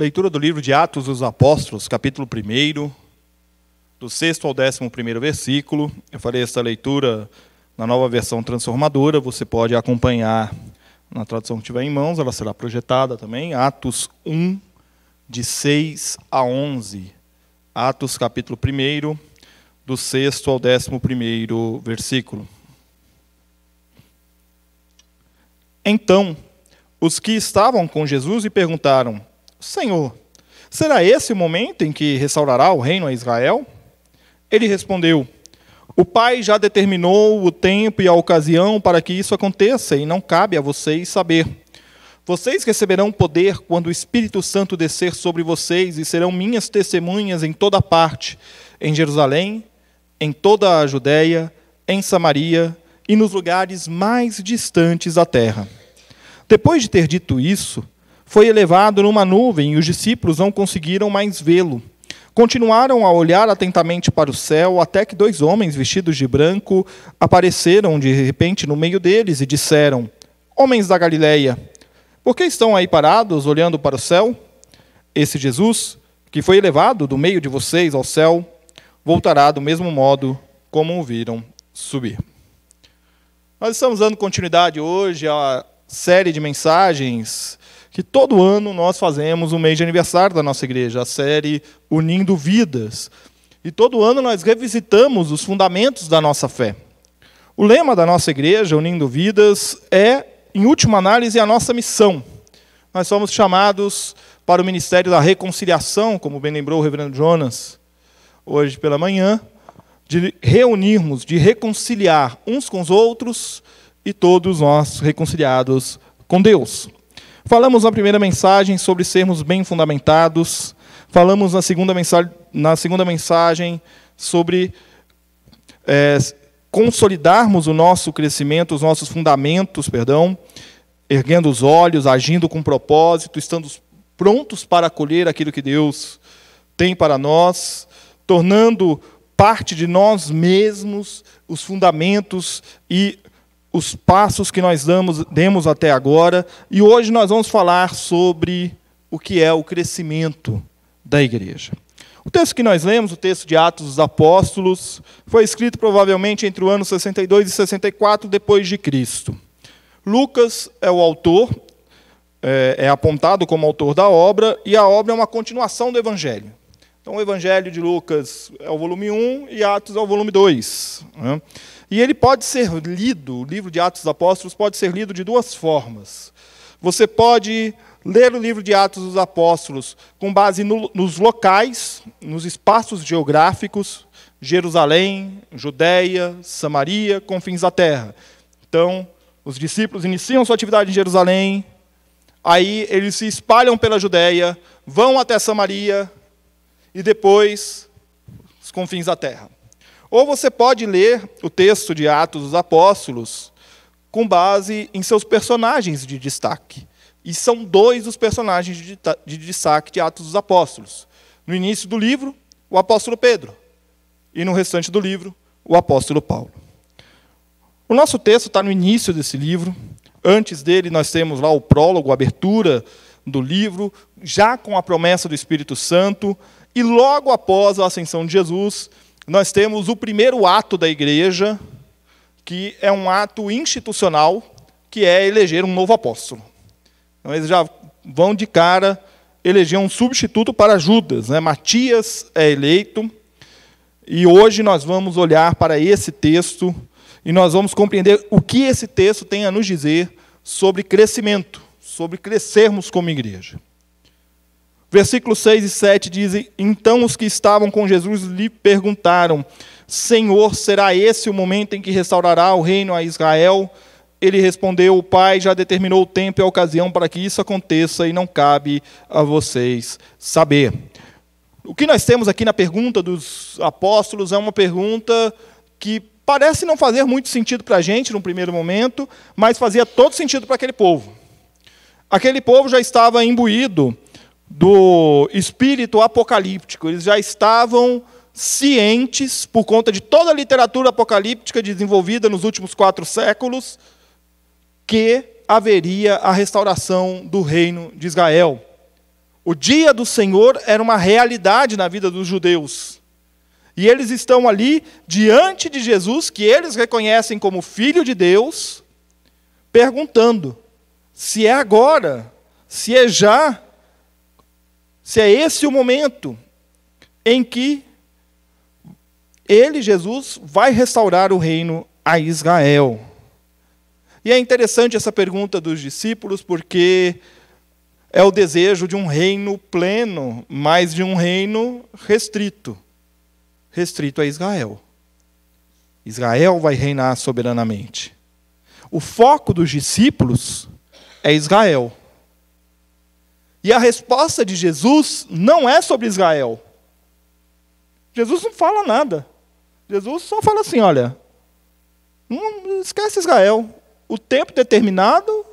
Leitura do livro de Atos dos Apóstolos, capítulo 1, do 6 ao 11 versículo. Eu farei esta leitura na nova versão transformadora, você pode acompanhar na tradução que tiver em mãos, ela será projetada também. Atos 1, de 6 a 11. Atos, capítulo 1, do 6 ao 11 versículo. Então, os que estavam com Jesus lhe perguntaram: Senhor, será esse o momento em que restaurará o reino a Israel? Ele respondeu: O Pai já determinou o tempo e a ocasião para que isso aconteça, e não cabe a vocês saber. Vocês receberão poder quando o Espírito Santo descer sobre vocês e serão minhas testemunhas em toda parte, em Jerusalém, em toda a Judéia, em Samaria e nos lugares mais distantes da terra. Depois de ter dito isso, foi elevado numa nuvem e os discípulos não conseguiram mais vê-lo. Continuaram a olhar atentamente para o céu, até que dois homens vestidos de branco apareceram de repente no meio deles e disseram: Homens da Galileia, por que estão aí parados olhando para o céu? Esse Jesus, que foi elevado do meio de vocês ao céu, voltará do mesmo modo como o viram subir. Nós estamos dando continuidade hoje à série de mensagens que todo ano nós fazemos o mês de aniversário da nossa igreja, a série Unindo Vidas. E todo ano nós revisitamos os fundamentos da nossa fé. O lema da nossa igreja, Unindo Vidas, é, em última análise, a nossa missão. Nós somos chamados para o ministério da reconciliação, como bem lembrou o reverendo Jonas hoje pela manhã, de reunirmos, de reconciliar uns com os outros e todos nós reconciliados com Deus. Falamos na primeira mensagem sobre sermos bem fundamentados. Falamos na segunda mensagem, na segunda mensagem sobre é, consolidarmos o nosso crescimento, os nossos fundamentos, perdão, erguendo os olhos, agindo com propósito, estando prontos para acolher aquilo que Deus tem para nós, tornando parte de nós mesmos os fundamentos e os passos que nós damos, demos até agora, e hoje nós vamos falar sobre o que é o crescimento da igreja. O texto que nós lemos, o texto de Atos dos Apóstolos, foi escrito provavelmente entre o ano 62 e 64 depois de Cristo. Lucas é o autor, é, é apontado como autor da obra, e a obra é uma continuação do Evangelho. Então, o Evangelho de Lucas é o volume 1 e Atos é o volume 2. Né? E ele pode ser lido, o livro de Atos dos Apóstolos pode ser lido de duas formas. Você pode ler o livro de Atos dos Apóstolos com base no, nos locais, nos espaços geográficos, Jerusalém, Judéia, Samaria, confins da terra. Então, os discípulos iniciam sua atividade em Jerusalém, aí eles se espalham pela Judéia, vão até Samaria e depois os confins da terra. Ou você pode ler o texto de Atos dos Apóstolos com base em seus personagens de destaque. E são dois os personagens de destaque de Atos dos Apóstolos. No início do livro, o apóstolo Pedro. E no restante do livro, o apóstolo Paulo. O nosso texto está no início desse livro. Antes dele, nós temos lá o prólogo, a abertura do livro, já com a promessa do Espírito Santo. E logo após a ascensão de Jesus, nós temos o primeiro ato da igreja, que é um ato institucional, que é eleger um novo apóstolo. Então, eles já vão de cara eleger um substituto para Judas. Né? Matias é eleito, e hoje nós vamos olhar para esse texto e nós vamos compreender o que esse texto tem a nos dizer sobre crescimento, sobre crescermos como igreja. Versículos 6 e 7 dizem: Então os que estavam com Jesus lhe perguntaram: Senhor, será esse o momento em que restaurará o reino a Israel? Ele respondeu: O Pai já determinou o tempo e a ocasião para que isso aconteça e não cabe a vocês saber. O que nós temos aqui na pergunta dos apóstolos é uma pergunta que parece não fazer muito sentido para a gente no primeiro momento, mas fazia todo sentido para aquele povo. Aquele povo já estava imbuído do espírito apocalíptico. Eles já estavam cientes, por conta de toda a literatura apocalíptica desenvolvida nos últimos quatro séculos, que haveria a restauração do reino de Israel. O dia do Senhor era uma realidade na vida dos judeus. E eles estão ali diante de Jesus, que eles reconhecem como filho de Deus, perguntando se é agora, se é já, se é esse o momento em que ele, Jesus, vai restaurar o reino a Israel. E é interessante essa pergunta dos discípulos, porque é o desejo de um reino pleno, mas de um reino restrito restrito a Israel. Israel vai reinar soberanamente. O foco dos discípulos é Israel. E a resposta de Jesus não é sobre Israel. Jesus não fala nada. Jesus só fala assim: olha, não esquece Israel. O tempo determinado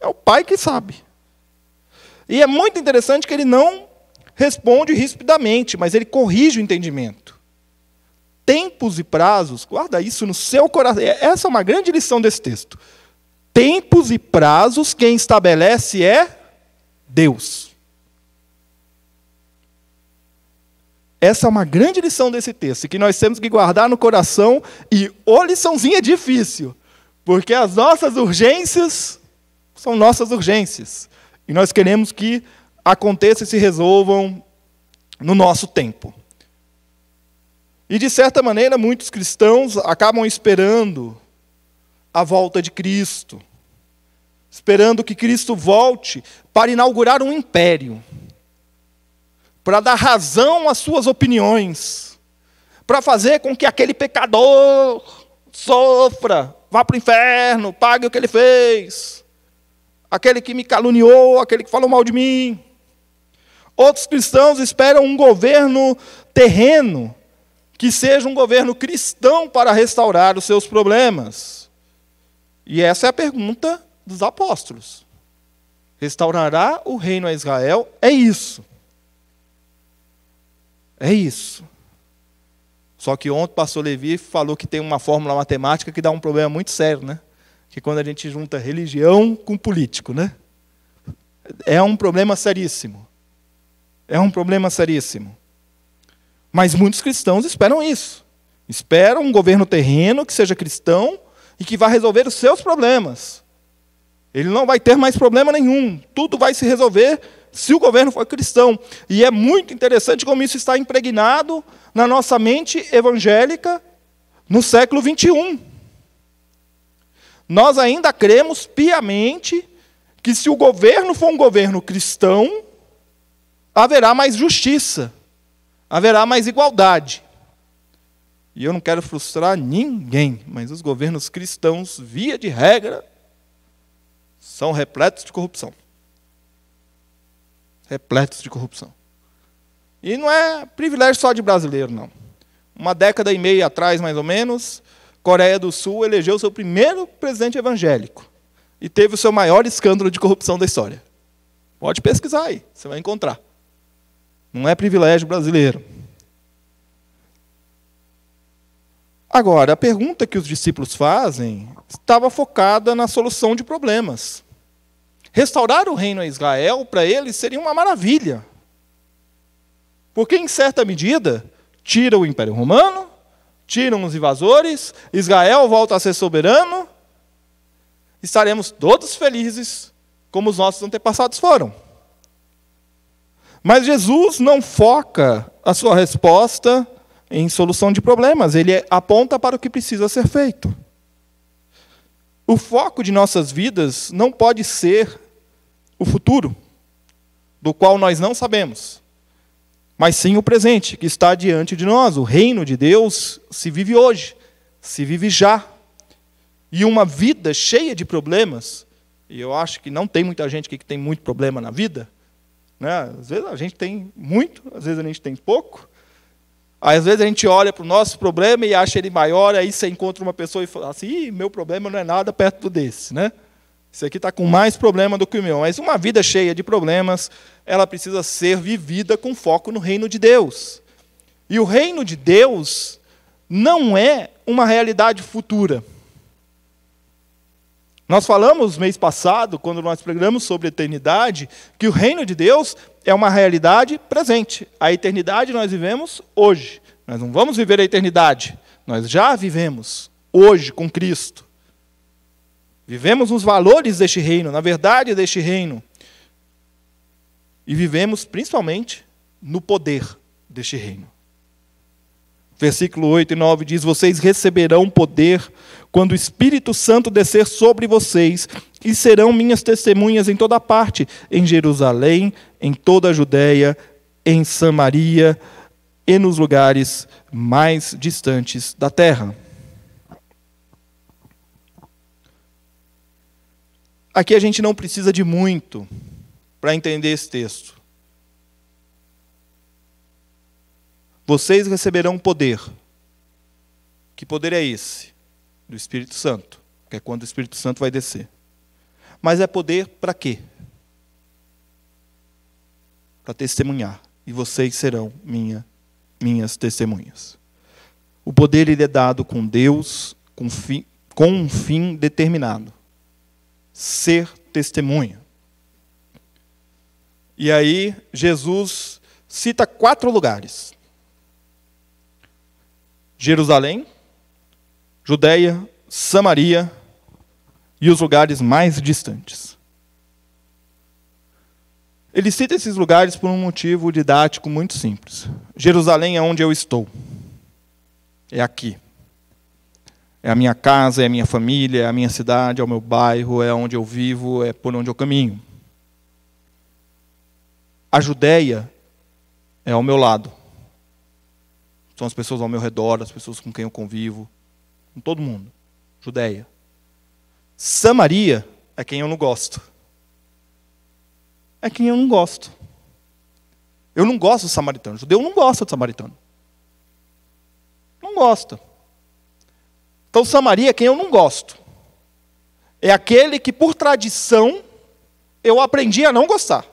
é o Pai que sabe. E é muito interessante que ele não responde rispidamente, mas ele corrige o entendimento. Tempos e prazos, guarda isso no seu coração. É, essa é uma grande lição desse texto. Tempos e prazos, quem estabelece é Deus. Essa é uma grande lição desse texto, que nós temos que guardar no coração, e ô liçãozinha difícil, porque as nossas urgências são nossas urgências. E nós queremos que aconteça e se resolvam no nosso tempo. E, de certa maneira, muitos cristãos acabam esperando a volta de Cristo, esperando que Cristo volte para inaugurar um império, para dar razão às suas opiniões, para fazer com que aquele pecador sofra, vá para o inferno, pague o que ele fez, aquele que me caluniou, aquele que falou mal de mim. Outros cristãos esperam um governo terreno, que seja um governo cristão para restaurar os seus problemas. E essa é a pergunta dos apóstolos. Restaurará o reino a Israel? É isso. É isso. Só que ontem o pastor Levi falou que tem uma fórmula matemática que dá um problema muito sério, né? Que quando a gente junta religião com político, né? É um problema seríssimo. É um problema seríssimo. Mas muitos cristãos esperam isso. Esperam um governo terreno que seja cristão e que vá resolver os seus problemas. Ele não vai ter mais problema nenhum. Tudo vai se resolver se o governo for cristão. E é muito interessante como isso está impregnado na nossa mente evangélica no século 21. Nós ainda cremos piamente que se o governo for um governo cristão, haverá mais justiça, haverá mais igualdade. E eu não quero frustrar ninguém, mas os governos cristãos, via de regra, são repletos de corrupção. Repletos de corrupção. E não é privilégio só de brasileiro, não. Uma década e meia atrás, mais ou menos, Coreia do Sul elegeu seu primeiro presidente evangélico. E teve o seu maior escândalo de corrupção da história. Pode pesquisar aí, você vai encontrar. Não é privilégio brasileiro. Agora, a pergunta que os discípulos fazem estava focada na solução de problemas. Restaurar o reino a Israel, para eles, seria uma maravilha. Porque, em certa medida, tira o Império Romano, tiram os invasores, Israel volta a ser soberano, estaremos todos felizes, como os nossos antepassados foram. Mas Jesus não foca a sua resposta em solução de problemas, ele aponta para o que precisa ser feito. O foco de nossas vidas não pode ser o futuro, do qual nós não sabemos, mas sim o presente, que está diante de nós. O reino de Deus se vive hoje, se vive já. E uma vida cheia de problemas, e eu acho que não tem muita gente que tem muito problema na vida, né? Às vezes a gente tem muito, às vezes a gente tem pouco. Às vezes a gente olha para o nosso problema e acha ele maior, aí você encontra uma pessoa e fala assim, meu problema não é nada perto desse. Né? Esse aqui está com mais problema do que o meu. Mas uma vida cheia de problemas, ela precisa ser vivida com foco no reino de Deus. E o reino de Deus não é uma realidade futura. Nós falamos mês passado, quando nós pregamos sobre eternidade, que o reino de Deus é uma realidade presente. A eternidade nós vivemos hoje. Nós não vamos viver a eternidade. Nós já vivemos hoje com Cristo. Vivemos nos valores deste reino, na verdade deste reino. E vivemos principalmente no poder deste reino. Versículo 8 e 9 diz: Vocês receberão poder quando o Espírito Santo descer sobre vocês, e serão minhas testemunhas em toda parte, em Jerusalém, em toda a Judéia, em Samaria e nos lugares mais distantes da terra. Aqui a gente não precisa de muito para entender esse texto. Vocês receberão poder. Que poder é esse? Do Espírito Santo, que é quando o Espírito Santo vai descer. Mas é poder para quê? Para testemunhar. E vocês serão minha, minhas testemunhas. O poder ele é dado com Deus, com, fi, com um fim determinado. Ser testemunha. E aí, Jesus cita quatro lugares Jerusalém, Judéia, Samaria e os lugares mais distantes. Ele cita esses lugares por um motivo didático muito simples. Jerusalém é onde eu estou. É aqui. É a minha casa, é a minha família, é a minha cidade, é o meu bairro, é onde eu vivo, é por onde eu caminho. A Judéia é ao meu lado. São as pessoas ao meu redor, as pessoas com quem eu convivo, com todo mundo. Judeia. Samaria é quem eu não gosto. É quem eu não gosto. Eu não gosto do samaritano. O judeu não gosta do samaritano. Não gosta. Então, Samaria é quem eu não gosto. É aquele que, por tradição, eu aprendi a não gostar.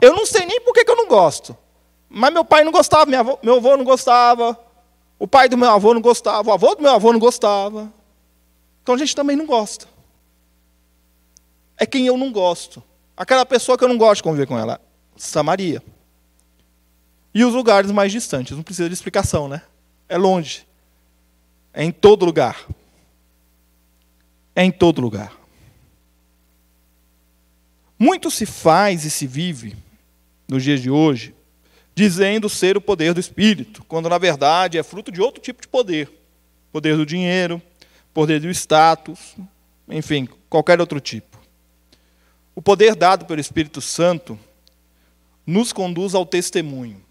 Eu não sei nem por que, que eu não gosto. Mas meu pai não gostava, meu avô, meu avô não gostava, o pai do meu avô não gostava, o avô do meu avô não gostava. Então a gente também não gosta. É quem eu não gosto. Aquela pessoa que eu não gosto de conviver com ela. Samaria. E os lugares mais distantes, não precisa de explicação, né? É longe. É em todo lugar. É em todo lugar. Muito se faz e se vive nos dias de hoje dizendo ser o poder do Espírito, quando na verdade é fruto de outro tipo de poder poder do dinheiro, poder do status, enfim, qualquer outro tipo. O poder dado pelo Espírito Santo nos conduz ao testemunho.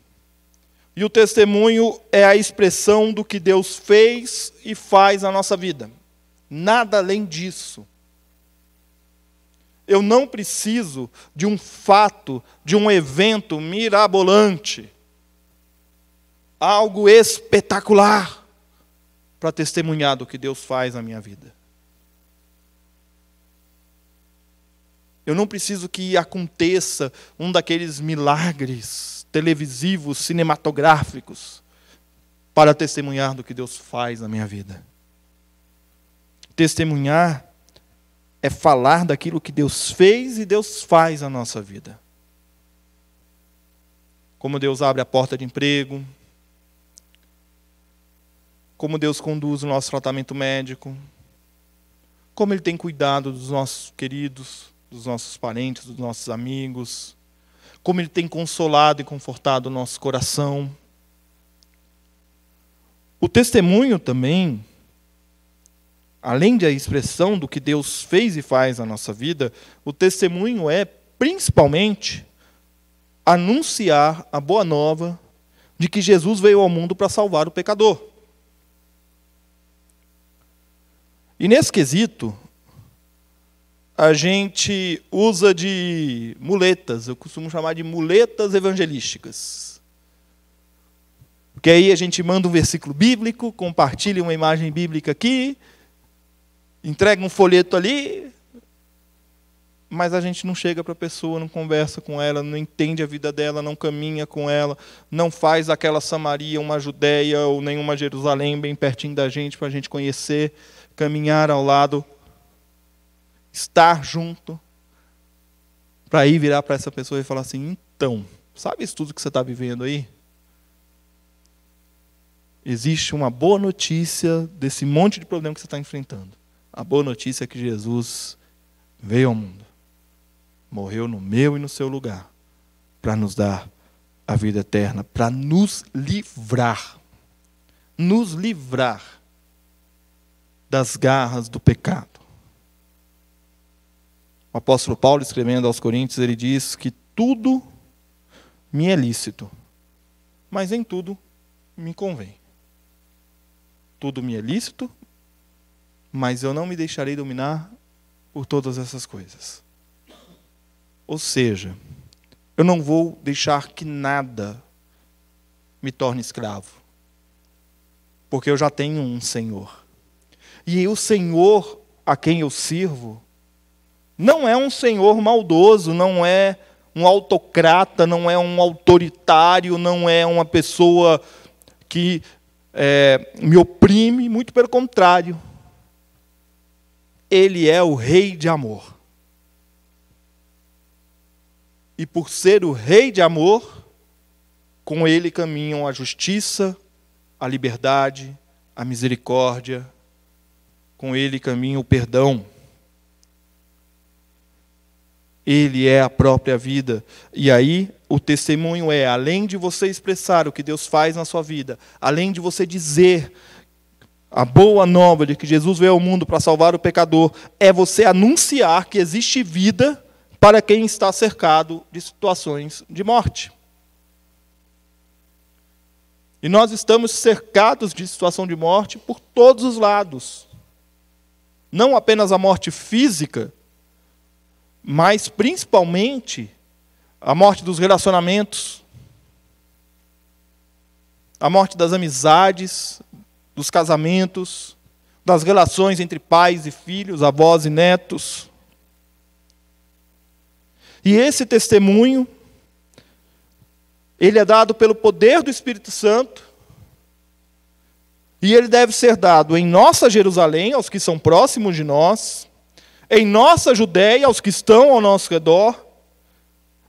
E o testemunho é a expressão do que Deus fez e faz na nossa vida. Nada além disso. Eu não preciso de um fato, de um evento mirabolante, algo espetacular, para testemunhar do que Deus faz na minha vida. Eu não preciso que aconteça um daqueles milagres televisivos, cinematográficos, para testemunhar do que Deus faz na minha vida. Testemunhar é falar daquilo que Deus fez e Deus faz na nossa vida. Como Deus abre a porta de emprego, como Deus conduz o nosso tratamento médico, como Ele tem cuidado dos nossos queridos, dos nossos parentes, dos nossos amigos, como Ele tem consolado e confortado o nosso coração. O testemunho também além da expressão do que Deus fez e faz na nossa vida, o testemunho é, principalmente, anunciar a boa nova de que Jesus veio ao mundo para salvar o pecador. E nesse quesito, a gente usa de muletas, eu costumo chamar de muletas evangelísticas. Porque aí a gente manda um versículo bíblico, compartilha uma imagem bíblica aqui, entrega um folheto ali, mas a gente não chega para a pessoa, não conversa com ela, não entende a vida dela, não caminha com ela, não faz aquela Samaria, uma Judéia ou nenhuma Jerusalém bem pertinho da gente para a gente conhecer, caminhar ao lado. estar junto, para ir virar para essa pessoa e falar assim: então, sabe isso tudo que você está vivendo aí? Existe uma boa notícia desse monte de problema que você está enfrentando. A boa notícia é que Jesus veio ao mundo, morreu no meu e no seu lugar, para nos dar a vida eterna, para nos livrar nos livrar das garras do pecado. O apóstolo Paulo, escrevendo aos Coríntios, ele diz que tudo me é lícito, mas em tudo me convém. Tudo me é lícito, mas eu não me deixarei dominar por todas essas coisas. Ou seja, eu não vou deixar que nada me torne escravo porque eu já tenho um Senhor. E o Senhor a quem eu sirvo não é um Senhor maldoso, não é um autocrata, não é um autoritário, não é uma pessoa que é, me oprime, muito pelo contrário. Ele é o Rei de amor. E por ser o Rei de amor, com ele caminham a justiça, a liberdade, a misericórdia, com ele caminha o perdão. Ele é a própria vida. E aí o testemunho é, além de você expressar o que Deus faz na sua vida, além de você dizer a boa nova de que Jesus veio ao mundo para salvar o pecador, é você anunciar que existe vida para quem está cercado de situações de morte. E nós estamos cercados de situação de morte por todos os lados. Não apenas a morte física, mas principalmente a morte dos relacionamentos, a morte das amizades, dos casamentos, das relações entre pais e filhos, avós e netos. E esse testemunho ele é dado pelo poder do Espírito Santo. E ele deve ser dado em nossa Jerusalém, aos que são próximos de nós, em nossa Judéia, aos que estão ao nosso redor,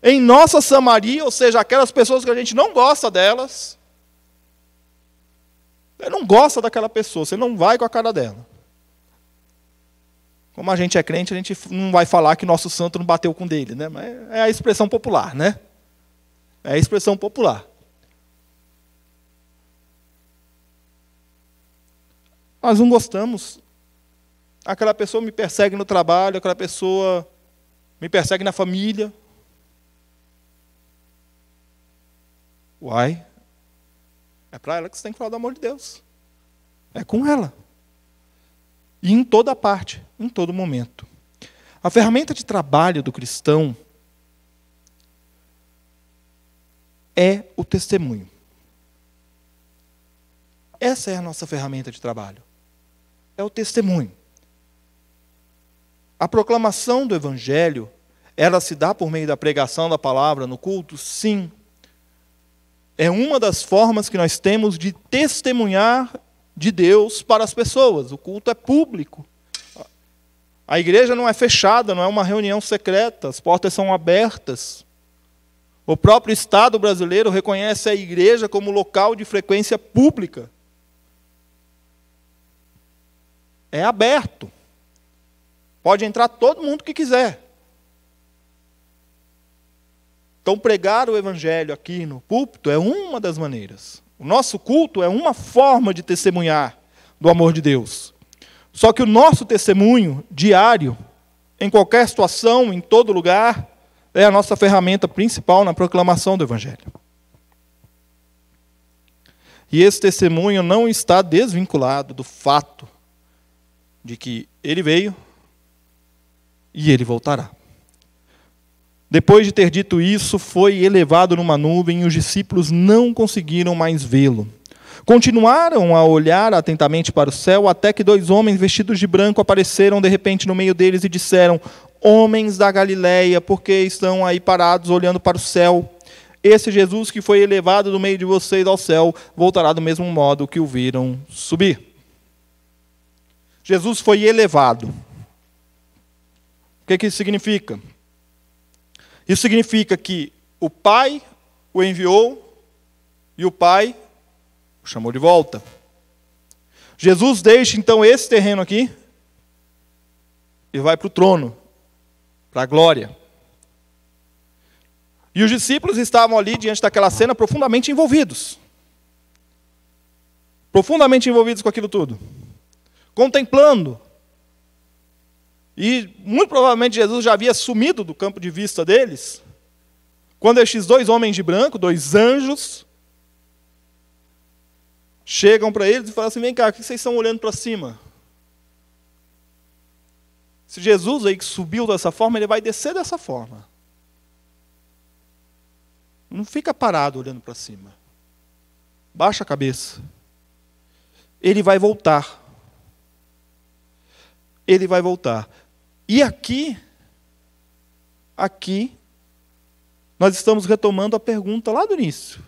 em nossa Samaria, ou seja, aquelas pessoas que a gente não gosta delas. Você não gosta daquela pessoa, você não vai com a cara dela. Como a gente é crente, a gente não vai falar que nosso santo não bateu com dele, né? Mas é a expressão popular, né? É a expressão popular. Nós não gostamos. Aquela pessoa me persegue no trabalho, aquela pessoa me persegue na família. Uai, é para ela que você tem que falar do amor de Deus. É com ela. E em toda parte, em todo momento. A ferramenta de trabalho do cristão é o testemunho. Essa é a nossa ferramenta de trabalho. É o testemunho. A proclamação do evangelho, ela se dá por meio da pregação da palavra no culto? Sim. É uma das formas que nós temos de testemunhar de Deus para as pessoas. O culto é público. A igreja não é fechada, não é uma reunião secreta, as portas são abertas. O próprio Estado brasileiro reconhece a igreja como local de frequência pública. É aberto. Pode entrar todo mundo que quiser. Então, pregar o Evangelho aqui no púlpito é uma das maneiras. O nosso culto é uma forma de testemunhar do amor de Deus. Só que o nosso testemunho diário, em qualquer situação, em todo lugar, é a nossa ferramenta principal na proclamação do Evangelho. E esse testemunho não está desvinculado do fato de que ele veio e ele voltará. Depois de ter dito isso, foi elevado numa nuvem e os discípulos não conseguiram mais vê-lo. Continuaram a olhar atentamente para o céu até que dois homens vestidos de branco apareceram de repente no meio deles e disseram: homens da Galileia, porque estão aí parados olhando para o céu. Esse Jesus que foi elevado do meio de vocês ao céu, voltará do mesmo modo que o viram subir. Jesus foi elevado. que, que isso significa? Isso significa que o Pai o enviou e o Pai o chamou de volta. Jesus deixa então esse terreno aqui e vai para o trono, para a glória. E os discípulos estavam ali diante daquela cena profundamente envolvidos. Profundamente envolvidos com aquilo tudo. Contemplando. E muito provavelmente Jesus já havia sumido do campo de vista deles. Quando estes dois homens de branco, dois anjos, chegam para eles e falam assim: vem cá, o que vocês estão olhando para cima? Se Jesus aí que subiu dessa forma, ele vai descer dessa forma. Não fica parado olhando para cima. Baixa a cabeça. Ele vai voltar. Ele vai voltar. E aqui, aqui, nós estamos retomando a pergunta lá do início.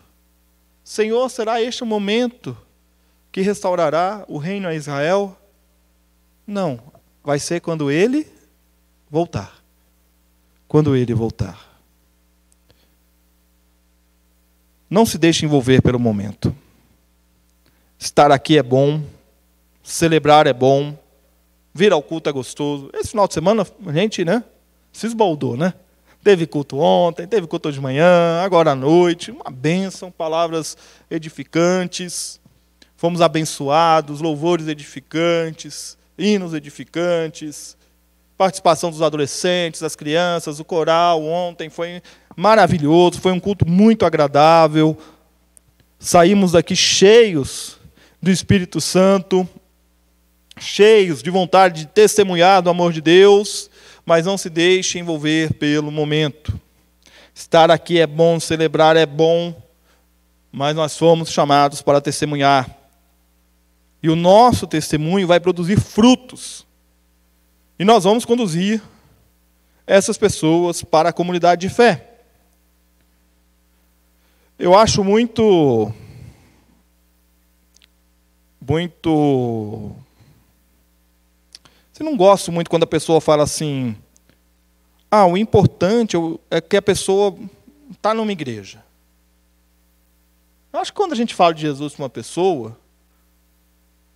Senhor, será este o momento que restaurará o reino a Israel? Não, vai ser quando ele voltar. Quando ele voltar. Não se deixe envolver pelo momento. Estar aqui é bom, celebrar é bom, vir ao culto é gostoso. Esse final de semana a gente, né, se esbaldou, né? Teve culto ontem, teve culto de manhã, agora à noite, uma bênção, palavras edificantes. Fomos abençoados, louvores edificantes, hinos edificantes, participação dos adolescentes, das crianças, o coral ontem foi maravilhoso, foi um culto muito agradável. Saímos daqui cheios do Espírito Santo, cheios de vontade de testemunhar do amor de Deus, mas não se deixe envolver pelo momento. Estar aqui é bom, celebrar é bom, mas nós fomos chamados para testemunhar. E o nosso testemunho vai produzir frutos. E nós vamos conduzir essas pessoas para a comunidade de fé. Eu acho muito. Muito. Eu não gosto muito quando a pessoa fala assim. Ah, o importante é que a pessoa está numa igreja. Eu acho que quando a gente fala de Jesus para uma pessoa,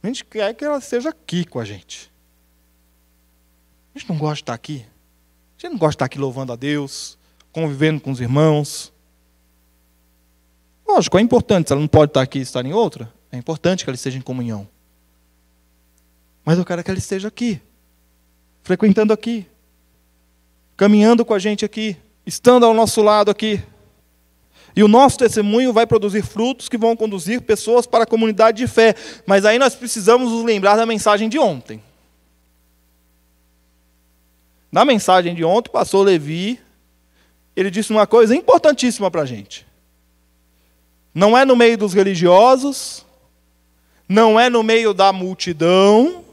a gente quer que ela esteja aqui com a gente. A gente não gosta de estar aqui. A gente não gosta de estar aqui louvando a Deus, convivendo com os irmãos. Lógico, é importante. Se ela não pode estar aqui e estar em outra, é importante que ela esteja em comunhão. Mas eu quero que ela esteja aqui, frequentando aqui, caminhando com a gente aqui, estando ao nosso lado aqui. E o nosso testemunho vai produzir frutos que vão conduzir pessoas para a comunidade de fé. Mas aí nós precisamos nos lembrar da mensagem de ontem. Na mensagem de ontem, o pastor Levi, ele disse uma coisa importantíssima para a gente. Não é no meio dos religiosos, não é no meio da multidão,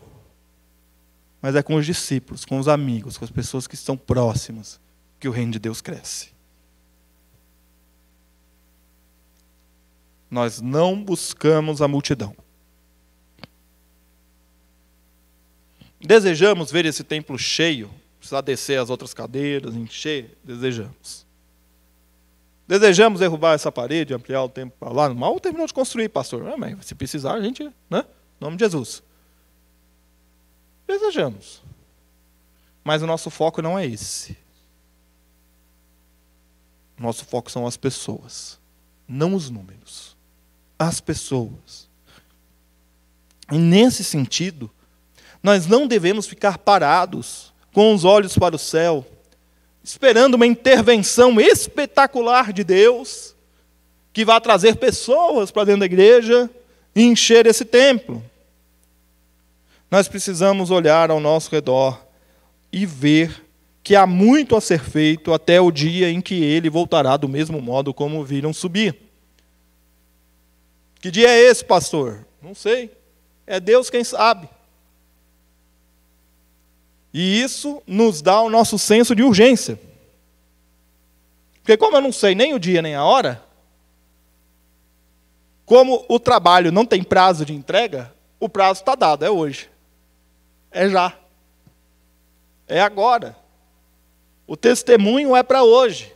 mas é com os discípulos, com os amigos, com as pessoas que estão próximas, que o reino de Deus cresce. Nós não buscamos a multidão. Desejamos ver esse templo cheio, precisar descer as outras cadeiras, encher, desejamos. Desejamos derrubar essa parede, ampliar o tempo para lá. Mal terminou de construir, pastor. Amém. Se precisar, a gente, né? Em nome de Jesus. Desejamos. Mas o nosso foco não é esse. Nosso foco são as pessoas, não os números as pessoas. E nesse sentido, nós não devemos ficar parados com os olhos para o céu, esperando uma intervenção espetacular de Deus, que vai trazer pessoas para dentro da igreja e encher esse templo. Nós precisamos olhar ao nosso redor e ver que há muito a ser feito até o dia em que ele voltará do mesmo modo como viram subir. Que dia é esse, pastor? Não sei. É Deus quem sabe. E isso nos dá o nosso senso de urgência. Porque, como eu não sei nem o dia nem a hora, como o trabalho não tem prazo de entrega, o prazo está dado, é hoje. É já. É agora. O testemunho é para hoje.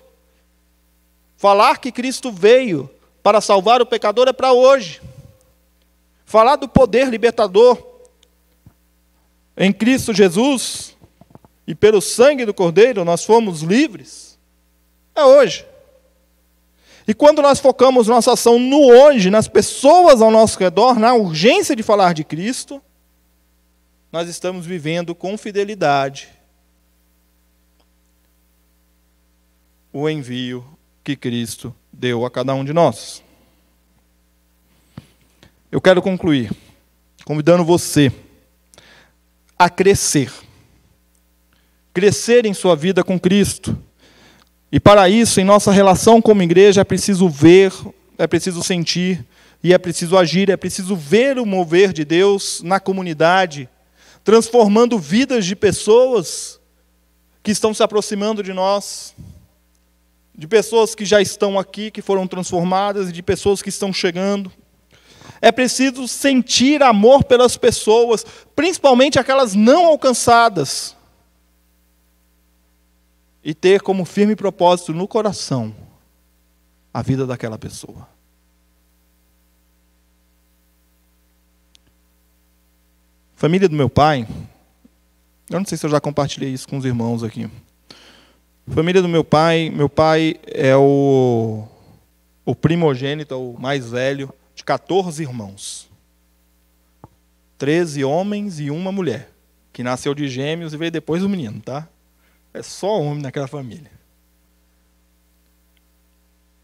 Falar que Cristo veio para salvar o pecador é para hoje. Falar do poder libertador em Cristo Jesus e pelo sangue do Cordeiro nós fomos livres é hoje. E quando nós focamos nossa ação no hoje, nas pessoas ao nosso redor, na urgência de falar de Cristo, nós estamos vivendo com fidelidade o envio que Cristo deu a cada um de nós. Eu quero concluir convidando você a crescer. Crescer em sua vida com Cristo. E para isso, em nossa relação como igreja, é preciso ver, é preciso sentir e é preciso agir, é preciso ver o mover de Deus na comunidade, transformando vidas de pessoas que estão se aproximando de nós, de pessoas que já estão aqui, que foram transformadas, e de pessoas que estão chegando. É preciso sentir amor pelas pessoas, principalmente aquelas não alcançadas e ter como firme propósito no coração a vida daquela pessoa. Família do meu pai, eu não sei se eu já compartilhei isso com os irmãos aqui. Família do meu pai, meu pai é o, o primogênito, o mais velho de 14 irmãos. 13 homens e uma mulher, que nasceu de gêmeos e veio depois do menino, tá? É só homem naquela família.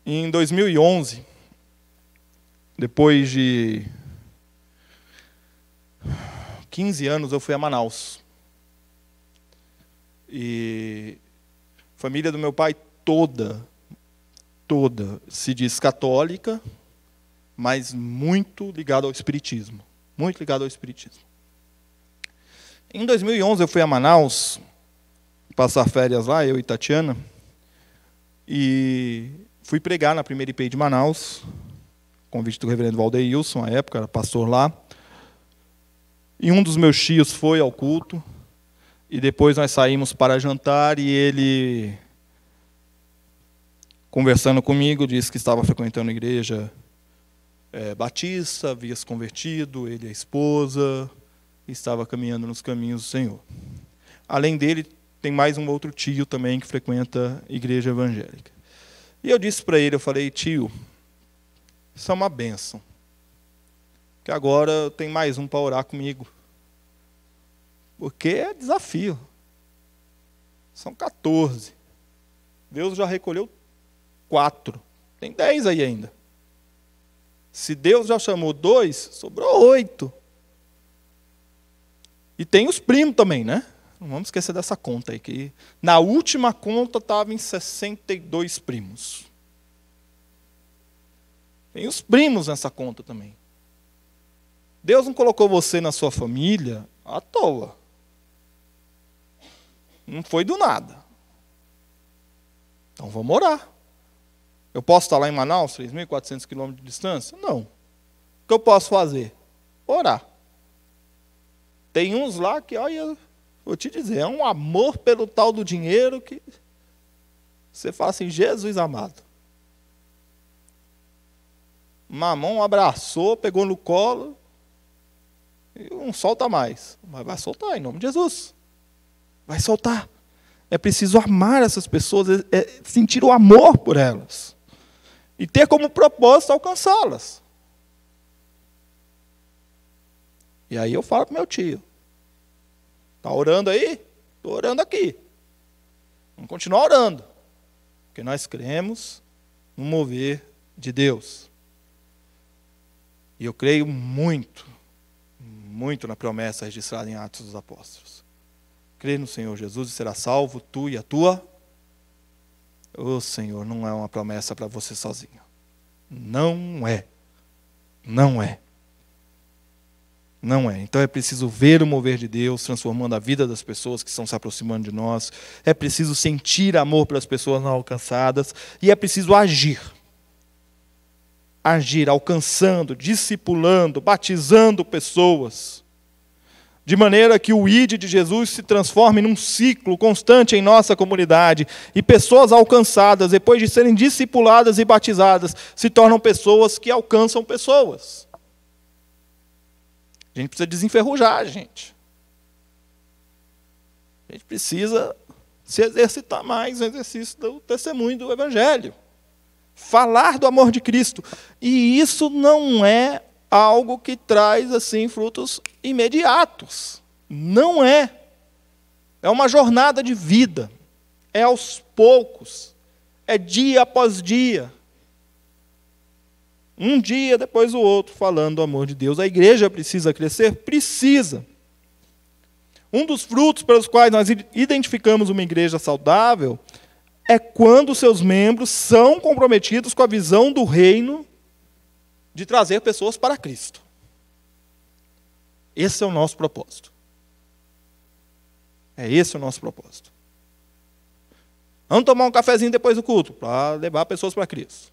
Em 2011, depois de 15 anos, eu fui a Manaus. E a família do meu pai toda, toda, se diz católica, mas muito ligada ao espiritismo. Muito ligada ao espiritismo. Em 2011, eu fui a Manaus passar férias lá, eu e Tatiana, e fui pregar na primeira IP de Manaus, convite do reverendo Wilson, à época, era pastor lá. E um dos meus tios foi ao culto, e depois nós saímos para jantar, e ele, conversando comigo, disse que estava frequentando a igreja é, batista, havia se convertido, ele e a esposa, estava caminhando nos caminhos do Senhor. Além dele, tem mais um outro tio também que frequenta igreja evangélica. E eu disse para ele, eu falei, tio, isso é uma benção. Que agora tem mais um para orar comigo. Porque é desafio. São 14. Deus já recolheu quatro. Tem dez aí ainda. Se Deus já chamou dois, sobrou oito. E tem os primos também, né? Não vamos esquecer dessa conta aí, que na última conta estava em 62 primos. Tem os primos nessa conta também. Deus não colocou você na sua família à toa. Não foi do nada. Então vamos orar. Eu posso estar lá em Manaus, 3.400 quilômetros de distância? Não. O que eu posso fazer? Orar. Tem uns lá que, olha, Vou te dizer, é um amor pelo tal do dinheiro que você fala assim, Jesus amado. Mamão abraçou, pegou no colo não solta mais. Mas vai soltar em nome de Jesus. Vai soltar. É preciso amar essas pessoas, é, é sentir o amor por elas. E ter como propósito alcançá-las. E aí eu falo para meu tio, Está orando aí? Estou orando aqui. Vamos continuar orando. Porque nós cremos no mover de Deus. E eu creio muito, muito na promessa registrada em Atos dos Apóstolos. Crê no Senhor Jesus e será salvo, tu e a tua. Ô oh, Senhor, não é uma promessa para você sozinho. Não é. Não é. Não é. Então é preciso ver o mover de Deus transformando a vida das pessoas que estão se aproximando de nós. É preciso sentir amor pelas pessoas não alcançadas. E é preciso agir. Agir, alcançando, discipulando, batizando pessoas. de maneira que o ID de Jesus se transforme num ciclo constante em nossa comunidade e pessoas alcançadas, depois de serem discipuladas e batizadas, se tornam pessoas que alcançam pessoas. A gente precisa desenferrujar, gente. A gente precisa se exercitar mais no exercício do testemunho do Evangelho. Falar do amor de Cristo. E isso não é algo que traz assim frutos imediatos. Não é. É uma jornada de vida. É aos poucos. É dia após dia. Um dia depois do outro, falando do amor de Deus. A igreja precisa crescer? Precisa. Um dos frutos pelos quais nós identificamos uma igreja saudável é quando seus membros são comprometidos com a visão do reino de trazer pessoas para Cristo. Esse é o nosso propósito. É esse o nosso propósito. Vamos tomar um cafezinho depois do culto para levar pessoas para Cristo.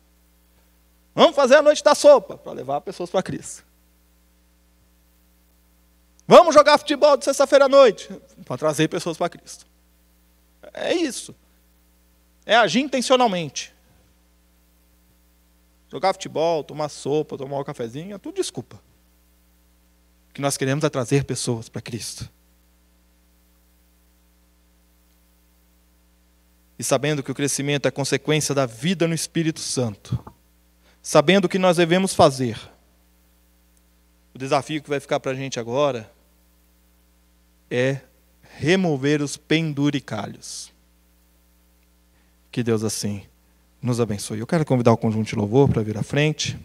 Vamos fazer a noite da sopa para levar pessoas para Cristo. Vamos jogar futebol de sexta-feira à noite para trazer pessoas para Cristo. É isso. É agir intencionalmente. Jogar futebol, tomar sopa, tomar um cafezinho, é tudo desculpa. O que nós queremos é trazer pessoas para Cristo. E sabendo que o crescimento é consequência da vida no Espírito Santo, sabendo o que nós devemos fazer, o desafio que vai ficar para a gente agora é remover os penduricalhos. Que Deus assim nos abençoe. Eu quero convidar o conjunto de louvor para vir à frente.